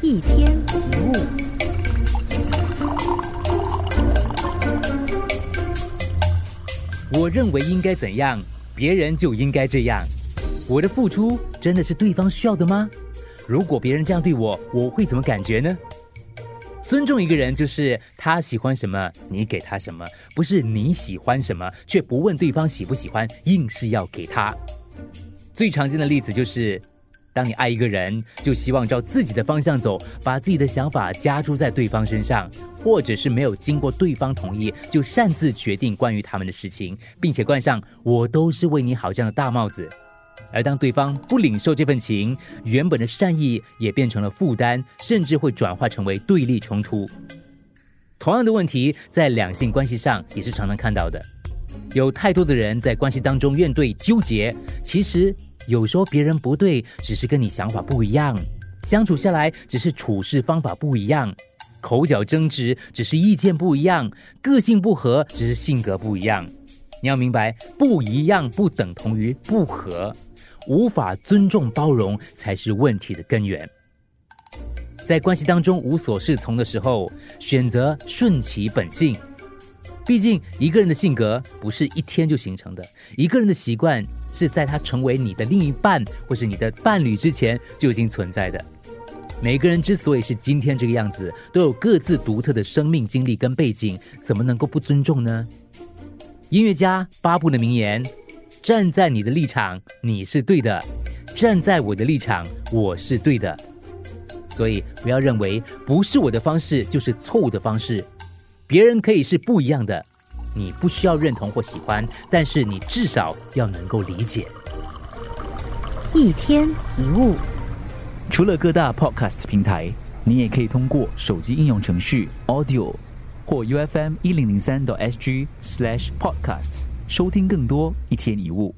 一天一物。我认为应该怎样，别人就应该这样。我的付出真的是对方需要的吗？如果别人这样对我，我会怎么感觉呢？尊重一个人，就是他喜欢什么，你给他什么，不是你喜欢什么却不问对方喜不喜欢，硬是要给他。最常见的例子就是，当你爱一个人，就希望照自己的方向走，把自己的想法加注在对方身上，或者是没有经过对方同意就擅自决定关于他们的事情，并且冠上“我都是为你好”这样的大帽子。而当对方不领受这份情，原本的善意也变成了负担，甚至会转化成为对立冲突。同样的问题在两性关系上也是常常看到的。有太多的人在关系当中怨对纠结，其实有时候别人不对，只是跟你想法不一样；相处下来只是处事方法不一样；口角争执只是意见不一样；个性不合只是性格不一样。你要明白，不一样不等同于不合。无法尊重包容才是问题的根源。在关系当中无所适从的时候，选择顺其本性。毕竟一个人的性格不是一天就形成的，一个人的习惯是在他成为你的另一半或是你的伴侣之前就已经存在的。每个人之所以是今天这个样子，都有各自独特的生命经历跟背景，怎么能够不尊重呢？音乐家巴布的名言。站在你的立场，你是对的；站在我的立场，我是对的。所以不要认为不是我的方式就是错误的方式。别人可以是不一样的，你不需要认同或喜欢，但是你至少要能够理解。一天一物，除了各大 Podcast 平台，你也可以通过手机应用程序 Audio 或 UFM 一零零三 SG Slash podcast。收听更多一天一物。